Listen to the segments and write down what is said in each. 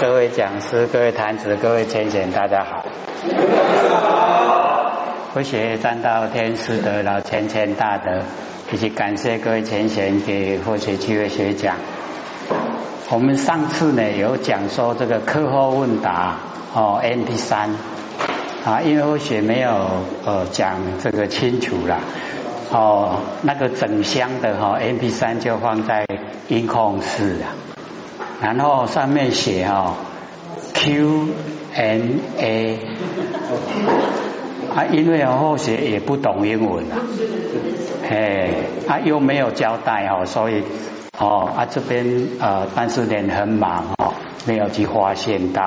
各位讲师、各位坛子、各位前贤，大家好。佛学占道天师的老千千大德，以及感谢各位前贤给佛学机会学讲。我们上次呢有讲说这个课后问答哦，MP 三啊，因为佛学没有呃讲这个清楚了哦，那个整箱的哈 MP 三就放在音控室啊。然后上面写哈 Q N A 啊，因为后学也不懂英文啊，哎，啊又没有交代哦，所以哦啊这边呃办事人很忙哦，没有去发现到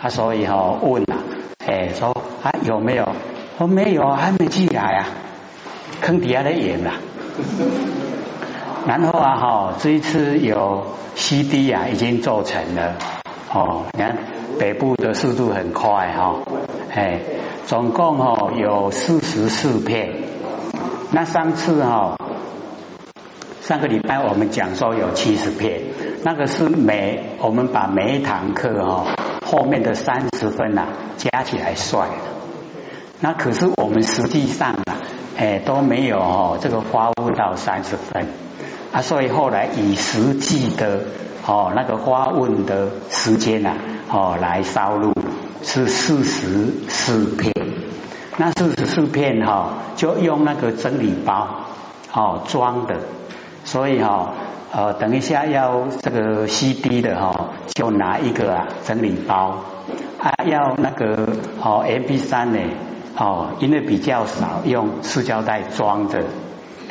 啊，所以哈问啊，哎说啊有没有？我没有，还没寄来啊，坑底下的眼啊。然后啊哈，这一次有 CD 啊，已经做成了哦。你看北部的速度很快哈，哎，总共哦有四十四片。那上次哈，上个礼拜我们讲说有七十片，那个是每我们把每一堂课哈后面的三十分呐加起来算。那可是我们实际上啊，哎都没有哦这个发物到三十分。啊，所以后来以实际的哦那个发问的时间呐哦来烧录是四十四片，那四十四片哈就用那个整理包哦装的，所以哈呃等一下要这个 CD 的哈就拿一个啊整理包。啊要那个哦 MP 三呢哦因为比较少用塑胶袋装的。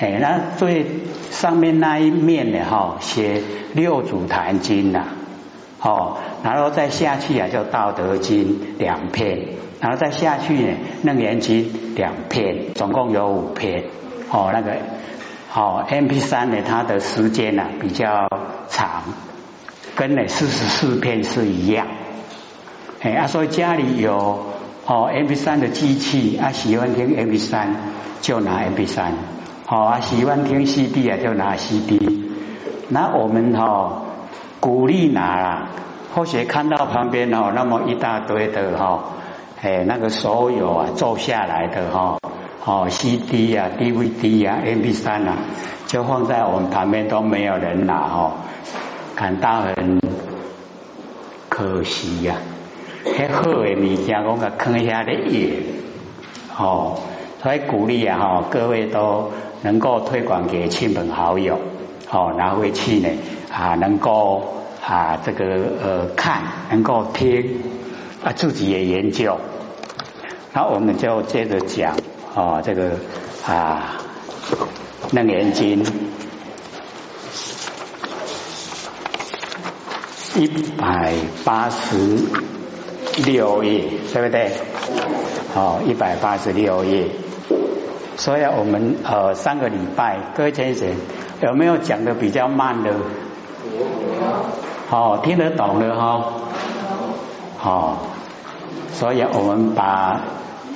哎，那最上面那一面呢？哈，写六祖坛经呐，哦，然后再下去啊，就道德经两篇，然后再下去呢，楞严经两篇，总共有五篇。哦，那个好，M P 三呢，它的时间呢比较长，跟那四十四篇是一样。哎，啊，所以家里有哦 M P 三的机器啊，喜欢听 M P 三就拿 M P 三。好啊，喜欢听 CD 啊，就拿 CD。那我们哈鼓励拿啦，或许看到旁边哦那么一大堆的哈，哎那个所有啊做下来的哈，哦 CD 啊、DVD 啊、MP3 啊，就放在我们旁边都没有人拿哈，感到很可惜呀。迄好的物件，我个坑下的野，哦，所以鼓励啊哈，各位都。能够推广给亲朋好友，哦，拿回去呢啊，能够啊这个呃看，能够听啊，自己也研究。那我们就接着讲哦，这个啊《楞严经》一百八十六页，对不对？哦，一百八十六页。所以，我们呃上个礼拜各位先生有没有讲的比较慢的？好，听得懂的哈。好，所以我们把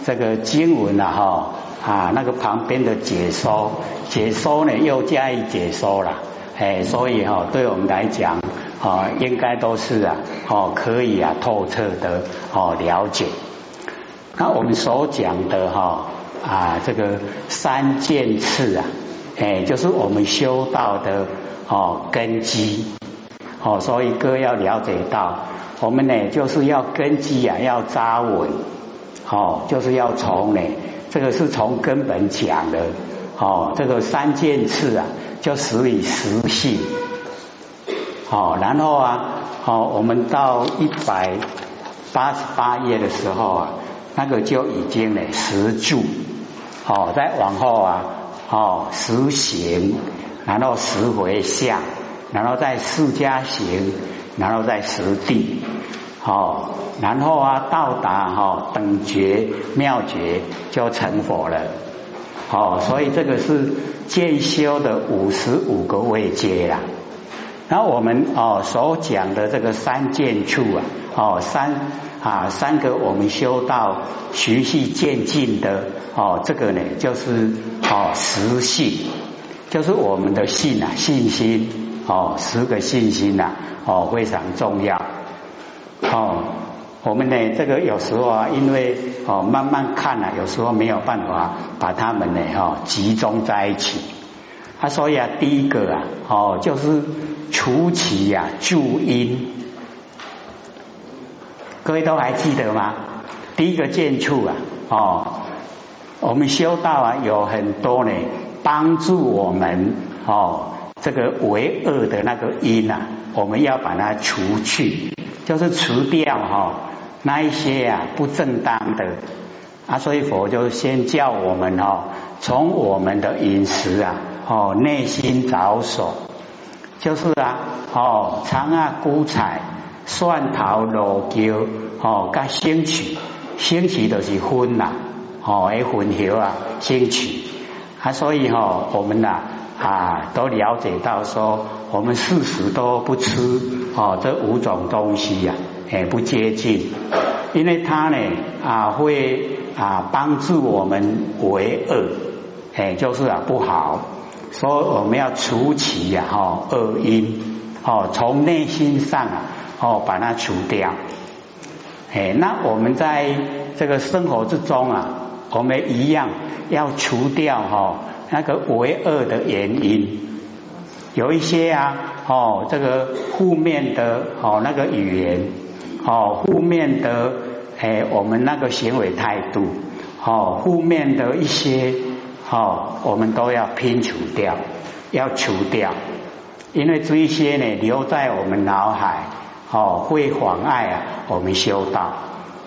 这个经文啊哈啊那个旁边的解说解说呢又加以解说了，哎，所以哈对我们来讲啊应该都是啊哦可以啊透彻的哦了解。那我们所讲的哈。啊，这个三件事啊，哎，就是我们修道的哦根基。哦，所以哥要了解到，我们呢就是要根基啊要扎稳。哦，就是要从呢这个是从根本讲的。哦，这个三件事啊就使以实性。哦，然后啊哦，我们到一百八十八页的时候啊，那个就已经呢实住。哦，再往后啊，哦，实行，然后十回向，然后再四加行，然后再实地，哦，然后啊，到达哈等觉妙觉就成佛了，哦，所以这个是渐修的五十五个位阶啦。然后我们哦所讲的这个三见处啊，哦三啊三个我们修到循序渐进的哦，这个呢就是哦实性，就是我们的信啊信心哦十个信心呐哦非常重要。哦，我们呢这个有时候啊，因为哦慢慢看啊，有时候没有办法把它们呢哈集中在一起。啊，所以啊，第一个啊，哦就是除其呀助因，各位都还记得吗？第一个见处啊，哦，我们修道啊，有很多呢，帮助我们哦，这个为恶的那个因啊，我们要把它除去，就是除掉哈那一些啊不正当的啊，所以佛就先叫我们哦，从我们的饮食啊，哦内心着手，就是啊，哦常啊菇菜、蒜头、萝椒，哦加兴趣。兴起都是荤呐，哦，诶，混合啊，兴起啊，所以哈，我们呐啊，都了解到说，我们事时都不吃哦，这五种东西呀，诶，不接近，因为它呢啊，会啊帮助我们为恶，诶，就是啊不好，所以我们要除其呀，哈，恶因，哦，从内心上啊，哦，把它除掉。哎，那我们在这个生活之中啊，我们一样要除掉哈那个为恶的原因，有一些啊哦这个负面的哦那个语言哦负面的哎我们那个行为态度哦负面的一些哦我们都要拼除掉，要除掉，因为这一些呢留在我们脑海。哦，会妨碍啊，我们修道，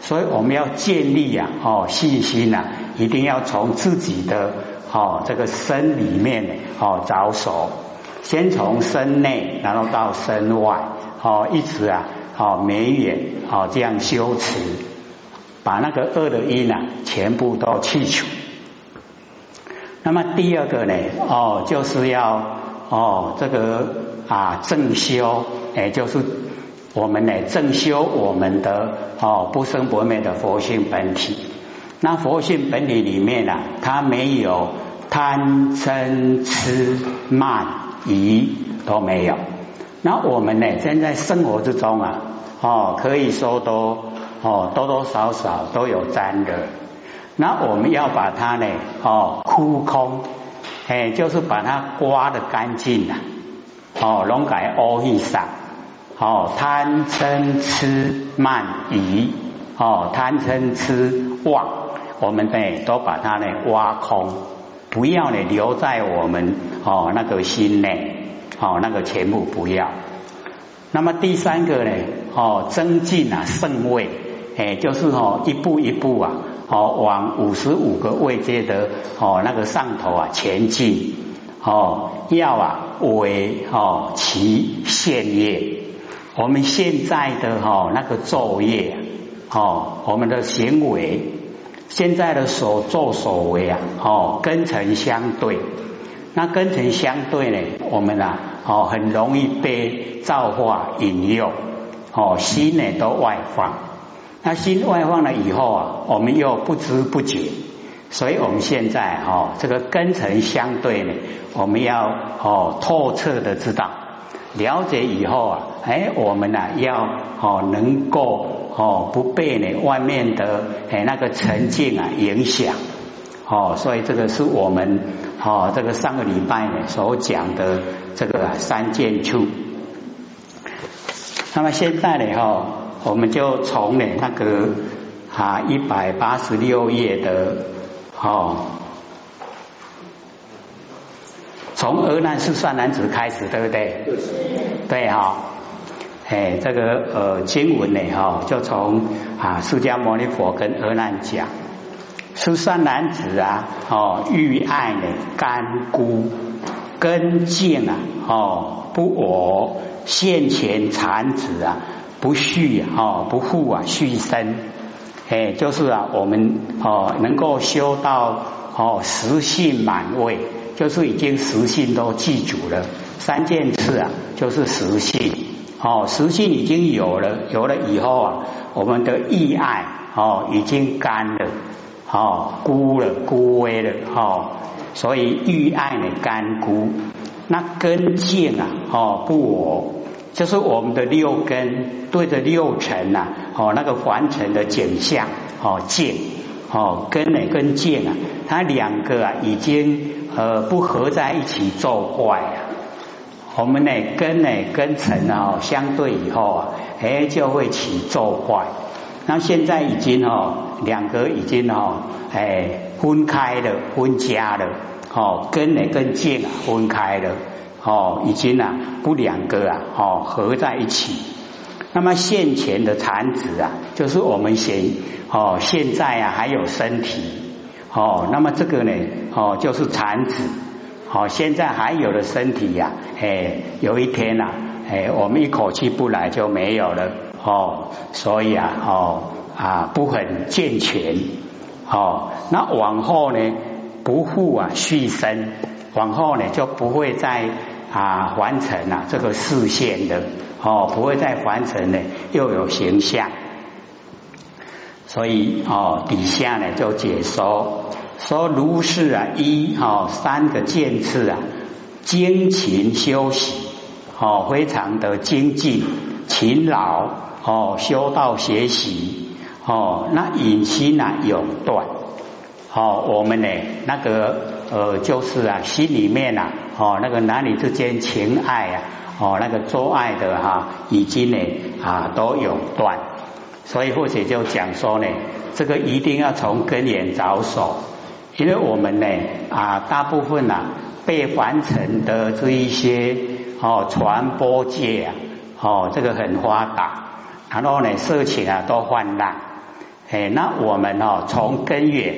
所以我们要建立啊，哦，信心呐，一定要从自己的哦这个身里面哦着手，先从身内，然后到身外，哦，一直啊，哦，绵远，哦，这样修持，把那个恶的因啊，全部都去除。那么第二个呢，哦，就是要哦这个啊正修，也就是。我们呢，正修我们的哦不生不灭的佛性本体。那佛性本体里面啊，它没有贪嗔痴慢疑都没有。那我们呢，现在生活之中啊，哦，可以说都哦多多少少都有沾的。那我们要把它呢，哦哭空，哎，就是把它刮的干净了，哦，龙改欧一上。哦，贪嗔痴慢疑，哦，贪嗔痴妄，我们呢都把它呢挖空，不要呢留在我们哦那个心内，哦那个全部不要。那么第三个呢，哦增进啊圣位，哎就是哦一步一步啊，哦往五十五个位阶的哦那个上头啊前进，哦要啊为哦其现业。我们现在的哈那个作业，哦，我们的行为，现在的所作所为啊，哦，根尘相对，那根尘相对呢，我们啊，哦，很容易被造化引诱，哦，心呢都外放，那心外放了以后啊，我们又不知不觉，所以我们现在哈，这个根尘相对呢，我们要哦透彻的知道。了解以后啊，哎，我们呢要哦能够哦不被呢外面的哎那个沉静啊影响哦，所以这个是我们哦这个上个礼拜呢所讲的这个三件处。那么现在呢哈，我们就从呢那个啊一百八十六页的哦。从俄难是算男子开始，对不对？对哈，哎，这个呃经文呢哈，就从啊释迦牟尼佛跟俄难讲，是善男子啊哦欲爱呢干枯根茎啊哦不我现前产子啊不续哦不复啊续生，哎就是啊我们哦能够修到哦实性满位。就是已经实性都记住了，三件事啊，就是实性。哦，实性已经有了，有了以后啊，我们的意爱哦已经干了，哦枯了枯萎了哦，所以欲爱呢干枯，那根茎啊哦不我就是我们的六根对着六尘呐，哦，那个凡尘的景象，哦，见，哦，根呢跟见啊，它两个啊已经呃不合在一起作怪啊。我们呢根呢跟尘啊相对以后啊，哎就会起作怪。那现在已经哦两个已经哦哎分开了，分家了，哦根呢跟见啊分开了。哦，已经啊不两个啊，哦合在一起。那么现前的产子啊，就是我们现哦现在啊还有身体哦，那么这个呢哦就是产子哦，现在还有的身体呀，哎有一天呐，哎我们一口气不来就没有了哦，所以啊哦啊不很健全哦，那往后呢不复啊续生。往后呢，就不会再啊完成了这个视线的哦，不会再完成呢，又有形象，所以哦底下呢就解说说如是啊一哦三个渐次啊精勤修习哦非常的精进勤劳哦修道学习哦那隐心啊永断哦我们呢那个。呃，就是啊，心里面啊，哦，那个男女之间情爱啊，哦，那个做爱的哈，已经呢啊都有断，所以或者就讲说呢，这个一定要从根源着手，因为我们呢啊，大部分呐被凡尘的这一些哦传播界啊，哦这个很发达，然后呢色情啊都泛滥，哎，那我们哦从根源，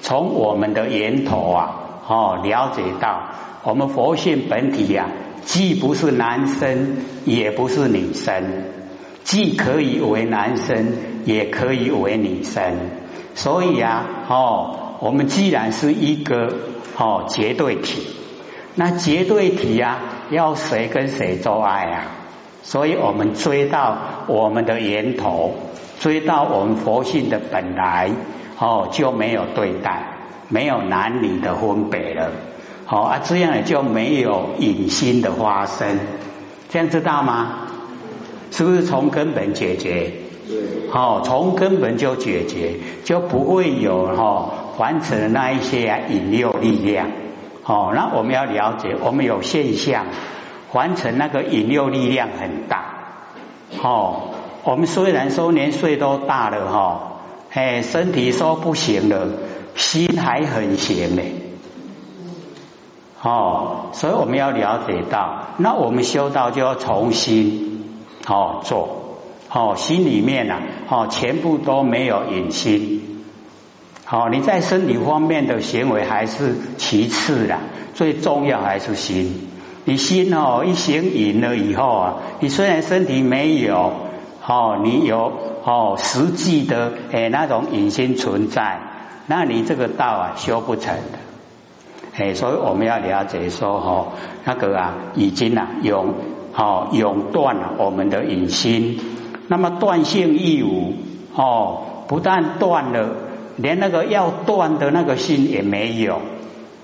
从我们的源头啊。哦，了解到我们佛性本体呀，既不是男生，也不是女生，既可以为男生，也可以为女生。所以啊，哦，我们既然是一个哦绝对体，那绝对体呀，要谁跟谁做爱啊？所以我们追到我们的源头，追到我们佛性的本来，哦，就没有对待。没有男女的分别了，好啊，这样也就没有隐心的发生，这样知道吗？是不是从根本解决？好，从根本就解决，就不会有哈完成的那一些引诱力量。好，那我们要了解，我们有现象，完成那个引诱力量很大。哦，我们虽然说年岁都大了哈，哎，身体说不行了。心还很邪呢，哦，所以我们要了解到，那我们修道就要重新哦做，哦心里面啊，哦全部都没有隐心，好你在身体方面的行为还是其次啦，最重要还是心。你心哦一行隐了以后啊，你虽然身体没有，哦你有哦实际的诶那种隐心存在。那你这个道啊修不成的，哎，所以我们要了解说哈，那个啊已经啊永哦永断了我们的隐心，那么断性亦无哦，不但断了，连那个要断的那个心也没有，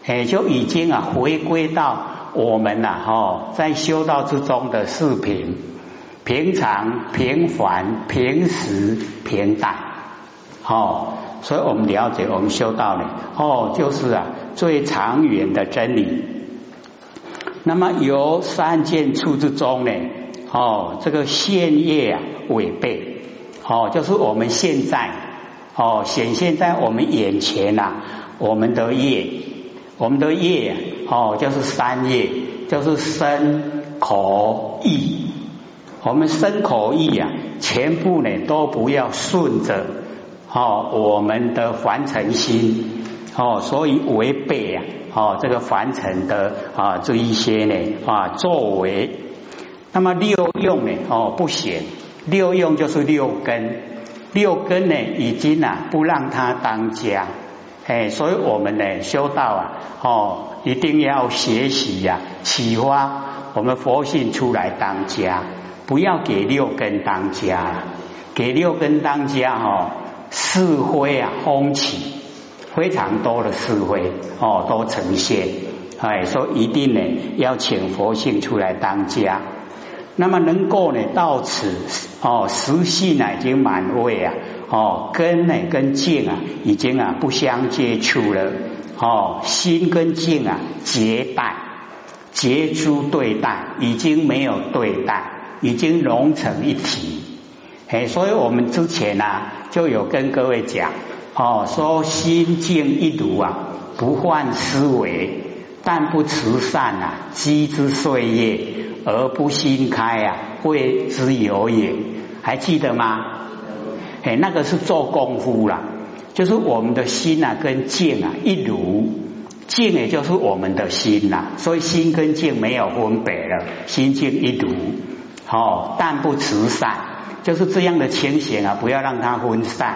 哎，就已经啊回归到我们呐哈在修道之中的视频，平常平凡平时平淡，好。所以我们了解，我们修道呢，哦，就是啊，最长远的真理。那么由三件处之中呢，哦，这个现业啊，违背，哦，就是我们现在哦显现在我们眼前呐，我们的业，我们的业哦，就是三业，就是身口意，我们身口意啊，全部呢都不要顺着。哦，我们的凡尘心哦，所以违背啊，哦，这个凡尘的啊这一些呢啊作为，那么六用呢哦不显，六用就是六根，六根呢已经啊不让它当家，哎，所以我们呢修道啊哦一定要学习呀，启发我们佛性出来当家，不要给六根当家，给六根当家哦。是非啊，风起非常多的是非哦，都呈现。哎，说一定呢要请佛性出来当家。那么能够呢到此哦，实性呢已经满位啊，哦根呢跟境啊已经啊不相接触了，哦心跟境啊结拜，结诸对待，已经没有对待，已经融成一体。哎，所以我们之前呢就有跟各位讲，哦说心静一如啊，不换思维，但不慈善啊，积之岁月。而不心开啊，谓之有也。还记得吗？哎，那个是做功夫啦，就是我们的心啊，跟静啊一如，静也就是我们的心呐，所以心跟静没有分别了，心静一如。哦，但不慈善，就是这样的情形啊，不要让它分散。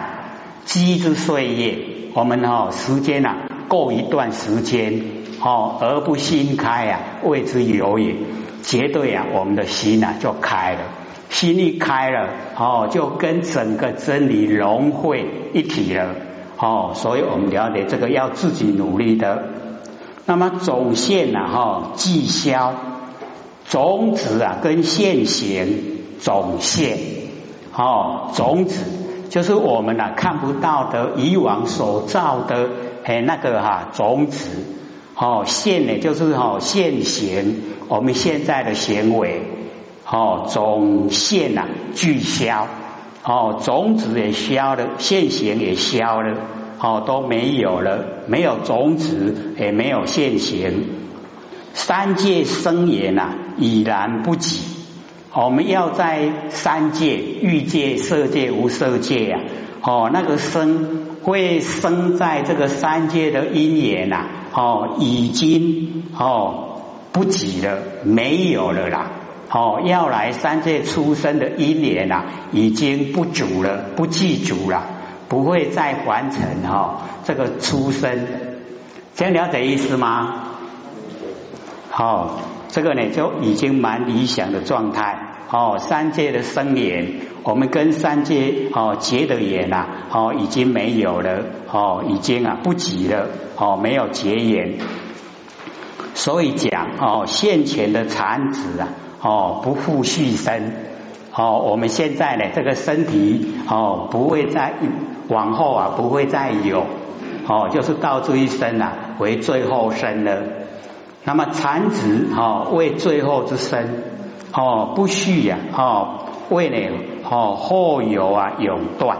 积之岁月，我们哦时间啊过一段时间，哦而不心开啊，谓之有也。绝对啊，我们的心呐就开了，心一开了哦，就跟整个真理融汇一体了哦，所以我们了解这个要自己努力的。那么总线呐哈，绩消种子啊，跟现行总线哦，种子就是我们呐看不到的以往所造的哎那个哈种子哦，现呢就是哦现行。我们现在的行为，哦，总现呐俱消，哦，种子也消了，现行也消了，哦，都没有了，没有种子，也没有现行，三界生也呐，已然不及。我们要在三界，欲界、色界、无色界啊，哦，那个生会生在这个三界的因缘呐，哦，已经哦。不及了，没有了啦！哦，要来三界出生的因缘啊，已经不足了，不记足了，不会再完成哈这个出生。这样了解意思吗？好，这个呢就已经蛮理想的状态。哦，三界的生缘，我们跟三界哦结的缘呐，哦已经没有了，哦已经啊不及了，哦没有结缘。所以讲哦，现前的残子啊，哦不复续生，哦我们现在呢这个身体哦不会再往后啊不会再有，哦就是到这一生啊为最后生了。那么残子哦为最后之生，哦不续呀，哦为了哦后有啊永断，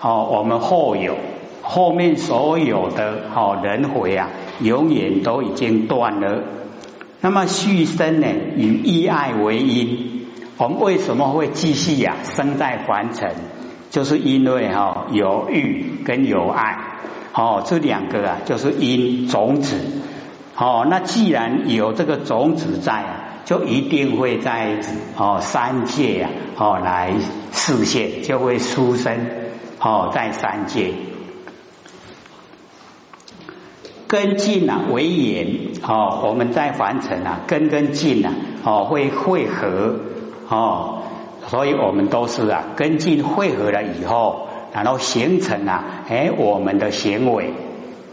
哦我们后有后面所有的哦轮回啊。永远都已经断了。那么续生呢？以意爱为因，我们为什么会继续呀？生在凡尘，就是因为哈有欲跟有爱，哦这两个啊就是因种子。哦，那既然有这个种子在啊，就一定会在哦三界啊哦来实现，就会出生哦在三界。根茎啊为眼哦，我们在凡尘啊，根跟茎啊哦会汇合哦，所以我们都是啊根茎汇合了以后，然后形成啊哎我们的行为，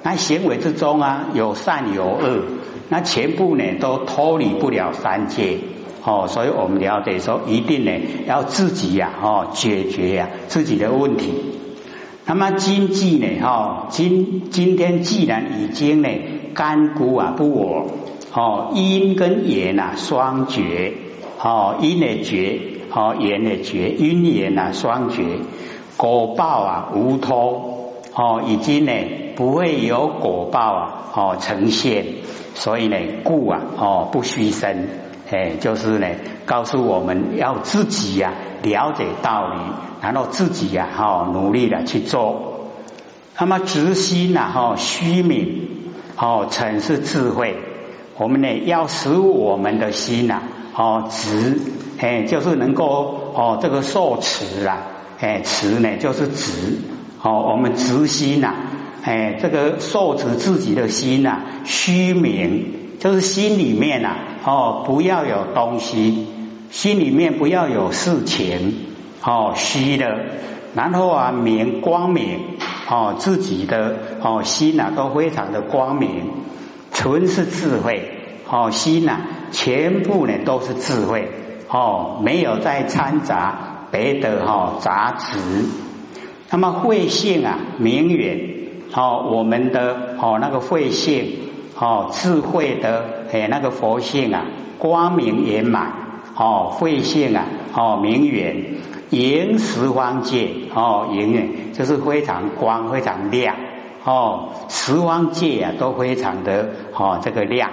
那行为之中啊有善有恶，那全部呢都脱离不了三界哦，所以我们了解说一定呢要自己呀哦解决呀自己的问题。那么经济呢？哈，今今天既然已经呢，干枯啊不我，哦，阴跟炎啊双绝，哦，阴的绝，哦，炎的绝，阴炎啊双绝，果报啊无脱，哦，已经呢不会有果报啊，哦呈现，所以呢故啊，哦不虚生，哎，就是呢告诉我们要自己呀了解道理。然后自己呀，哈，努力的去做。那么直心呐，哈，虚名，哦，诚是智慧。我们呢，要使我们的心呐，哦，直，哎，就是能够哦，这个受持啊，哎，持呢就是直，哦，我们直心呐，哎，这个受持自己的心呐，虚名，就是心里面呐，哦，不要有东西，心里面不要有事情。哦，虚的，然后啊，明光明，哦，自己的哦心呐都非常的光明，纯是智慧，哦心呐全部呢都是智慧，哦，没有再掺杂别的哈杂质。那么慧性啊，明远哦，我们的哦那个慧性哦，智慧的哎那个佛性啊，光明圆满哦，慧性啊哦明远，迎十方界哦，永远就是非常光非常亮哦，十方界啊都非常的哦这个亮。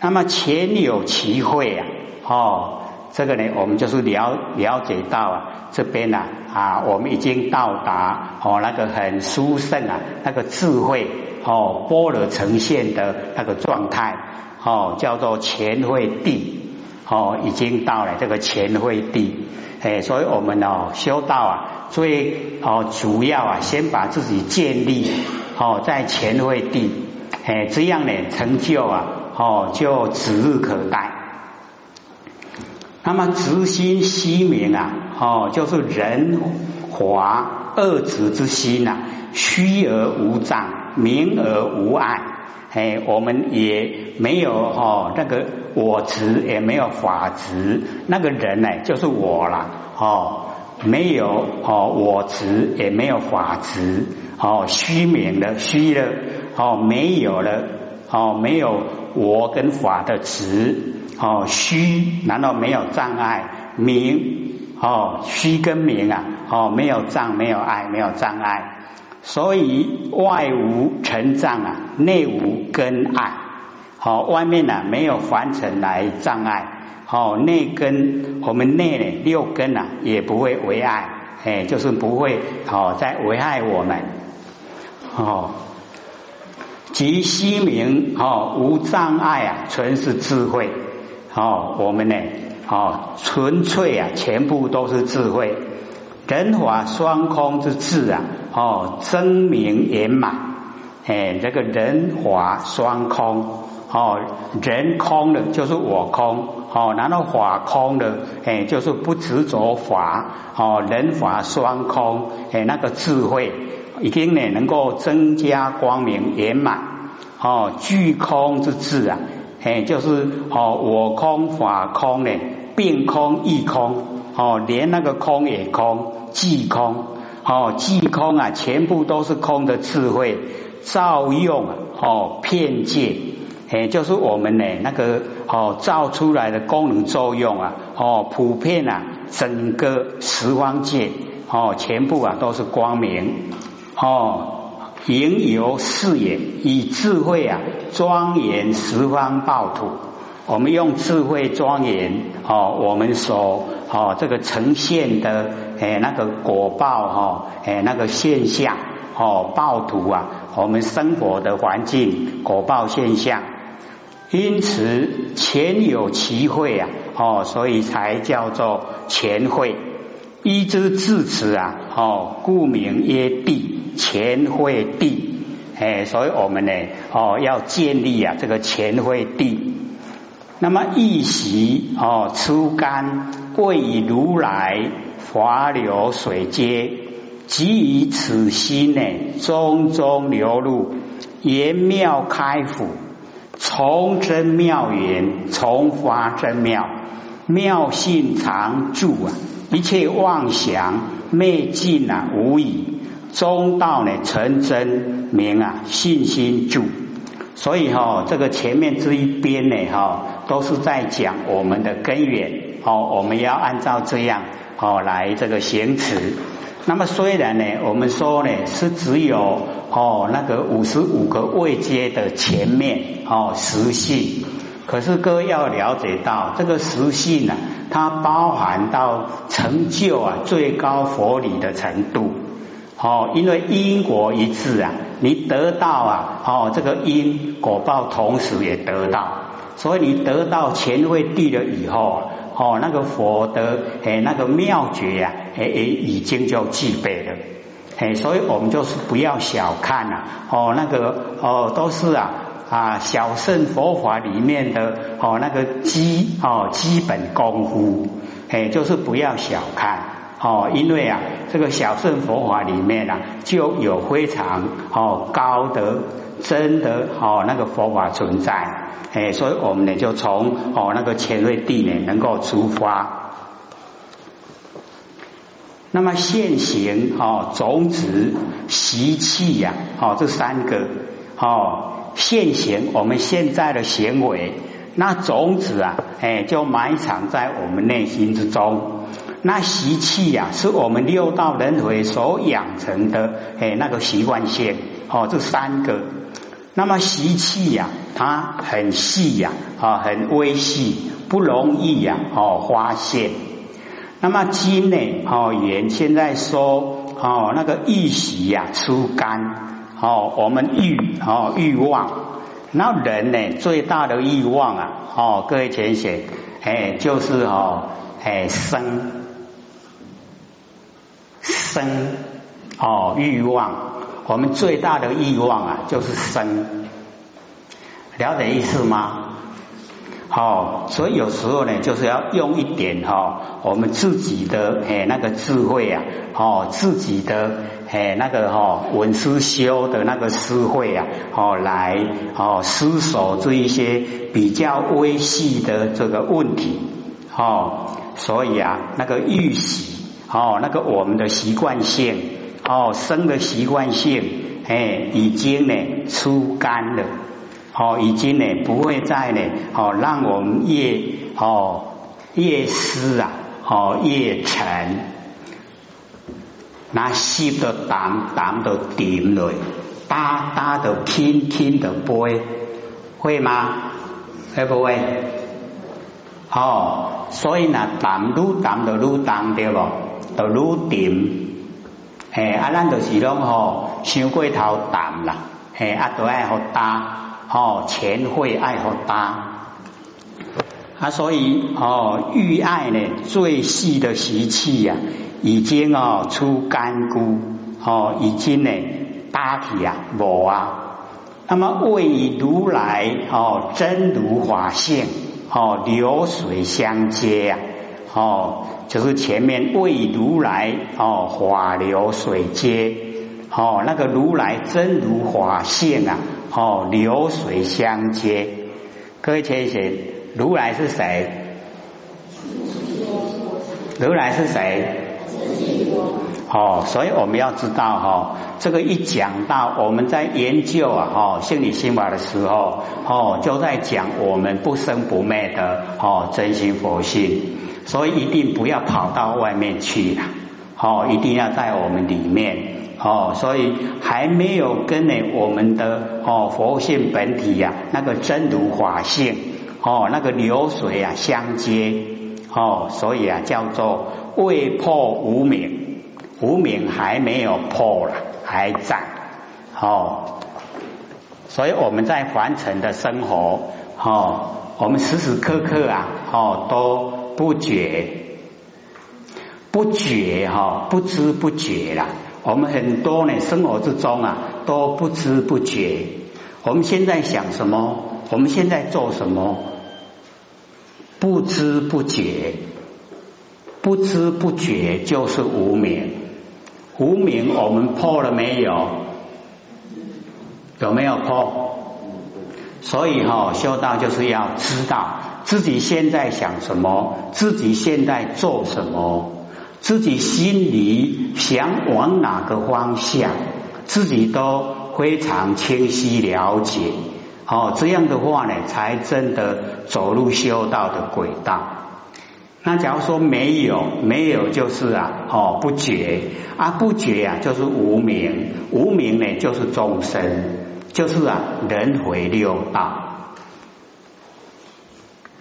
那么前有其慧啊哦。这个呢，我们就是了了解到啊，这边呢啊，我们已经到达哦那个很殊胜啊，那个智慧哦般若呈现的那个状态哦，叫做前会地哦，已经到了这个前会地哎，所以我们哦修道啊，所以哦主要啊，先把自己建立哦在前会地哎，这样呢成就啊哦就指日可待。那么执心息明啊，哦，就是人华二执之心呐，虚而无障，明而无碍。哎，我们也没有哦，那个我执也没有法执，那个人呢，就是我了哦，没有哦，我执也没有法执哦，虚名的虚的哦，没有了哦，没有我跟法的执。哦，虚难道没有障碍？明哦，虚跟明啊，哦，没有障，没有碍，没有障碍。所以外无尘障啊，内无根碍。好，外面呢没有凡尘来障碍。好，内根我们内呢六根啊也不会为碍，哎，就是不会哦在危害我们。哦，即虚明哦无障碍啊，纯是智慧。哦，我们呢？哦，纯粹啊，全部都是智慧，人法双空之智啊！哦，真明圆满，哎，这个人法双空，哦，人空的就是我空，哦，然后法空的，哎，就是不执着法，哦，人法双空，哎，那个智慧已经呢能够增加光明圆满，哦，具空之智啊！哎，就是哦，我空法空呢，并空亦空，哦，连那个空也空，即空，哦，即空啊，全部都是空的智慧，照用哦，片界，哎，就是我们呢那个哦造出来的功能作用啊，哦，普遍啊，整个十方界哦，全部啊都是光明，哦。营由视野，以智慧啊庄严十方报土。我们用智慧庄严哦，我们所哦这个呈现的诶那个果报哈诶那个现象哦报土啊，我们生活的环境果报现象。因此前有其慧啊哦，所以才叫做前慧。依之至此啊哦，故名曰地。乾会地，哎，所以我们呢，哦，要建立啊这个乾会地。那么一席哦，出干贵以如来华流水接，即以此心呢，中中流入，言妙开府，从真妙言，从发真妙，妙性常住啊，一切妄想灭尽啊，无以。中道呢成真明啊信心住，所以哈这个前面这一边呢哈都是在讲我们的根源哦，我们要按照这样哦来这个行持。那么虽然呢我们说呢是只有哦那个五十五个位阶的前面哦实性，可是各位要了解到这个实性呢，它包含到成就啊最高佛理的程度。哦，因为因果一致啊，你得到啊，哦，这个因果报同时也得到，所以你得到前位地了以后啊，哦，那个佛的哎那个妙诀呀，哎哎已经就具备了，哎，所以我们就是不要小看呐，哦，那个哦都是啊啊小圣佛法里面的哦那个基哦基本功夫，哎，就是不要小看。哦，因为啊，这个小乘佛法里面啊，就有非常哦高的真的哦那个佛法存在，哎，所以我们呢就从哦那个前瑞地呢能够出发。那么现行哦种子习气呀，哦这三个哦现行我们现在的行为，那种子啊，哎就埋藏在我们内心之中。那习气呀，是我们六道轮回所养成的哎那个习惯性哦，这三个。那么习气呀，它很细呀，啊很微细，不容易呀哦发现。那么金呢哦言现在说哦那个欲习呀出肝哦我们欲哦欲望，那人呢最大的欲望啊哦各位浅显哎就是哦哎生。生哦，欲望，我们最大的欲望啊，就是生，了解意思吗？好，所以有时候呢，就是要用一点哈，我们自己的诶那个智慧啊，哦，自己的诶那个哈文思修的那个思慧啊，哦，来哦思索这一些比较微细的这个问题，哦，所以啊，那个欲习。哦，那个我们的习惯性，哦，生的习惯性，哎，已经呢出干了，哦，已经呢不会再呢，哦，让我们越哦越湿啊，哦越沉，那湿的淡淡的点来，大大的轻轻的波，会吗？会不会？哦，所以呢，淡愈淡的愈淡，对不？都愈甜，嘿，啊，咱就是拢吼，伤过头淡啦，嘿，啊，都爱好搭，吼，钱会爱好搭，啊，所以哦，欲爱呢，最细的习气呀，已经哦出干枯，哦，已经呢搭起啊无啊，那么为如来哦真如法性哦流水相接呀，哦。就是前面为如来哦，法流水接哦，那个如来真如法性啊哦，流水相接。各位请写，如来是谁？如来是谁？哦，所以我们要知道哈，这个一讲到我们在研究啊哈心理心法的时候哦，就在讲我们不生不灭的哦真心佛性。所以一定不要跑到外面去了，哦，一定要在我们里面，哦，所以还没有跟呢我们的哦佛性本体呀，那个真如法性，哦，那个流水啊相接，哦，所以啊叫做未破无明，无明还没有破了，还在，哦，所以我们在凡尘的生活，哦，我们时时刻刻啊，哦都。不觉，不觉哈，不知不觉啦。我们很多呢，生活之中啊，都不知不觉。我们现在想什么？我们现在做什么？不知不觉，不知不觉就是无名。无名我们破了没有？有没有破？所以哈，修道就是要知道。自己现在想什么？自己现在做什么？自己心里想往哪个方向？自己都非常清晰了解。哦，这样的话呢，才真的走入修道的轨道。那假如说没有，没有就是啊，哦，不觉啊，不觉啊，就是无名，无名呢就是众生，就是啊，轮回六道。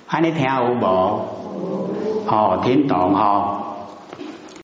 安尼听有无？哦，听懂哈。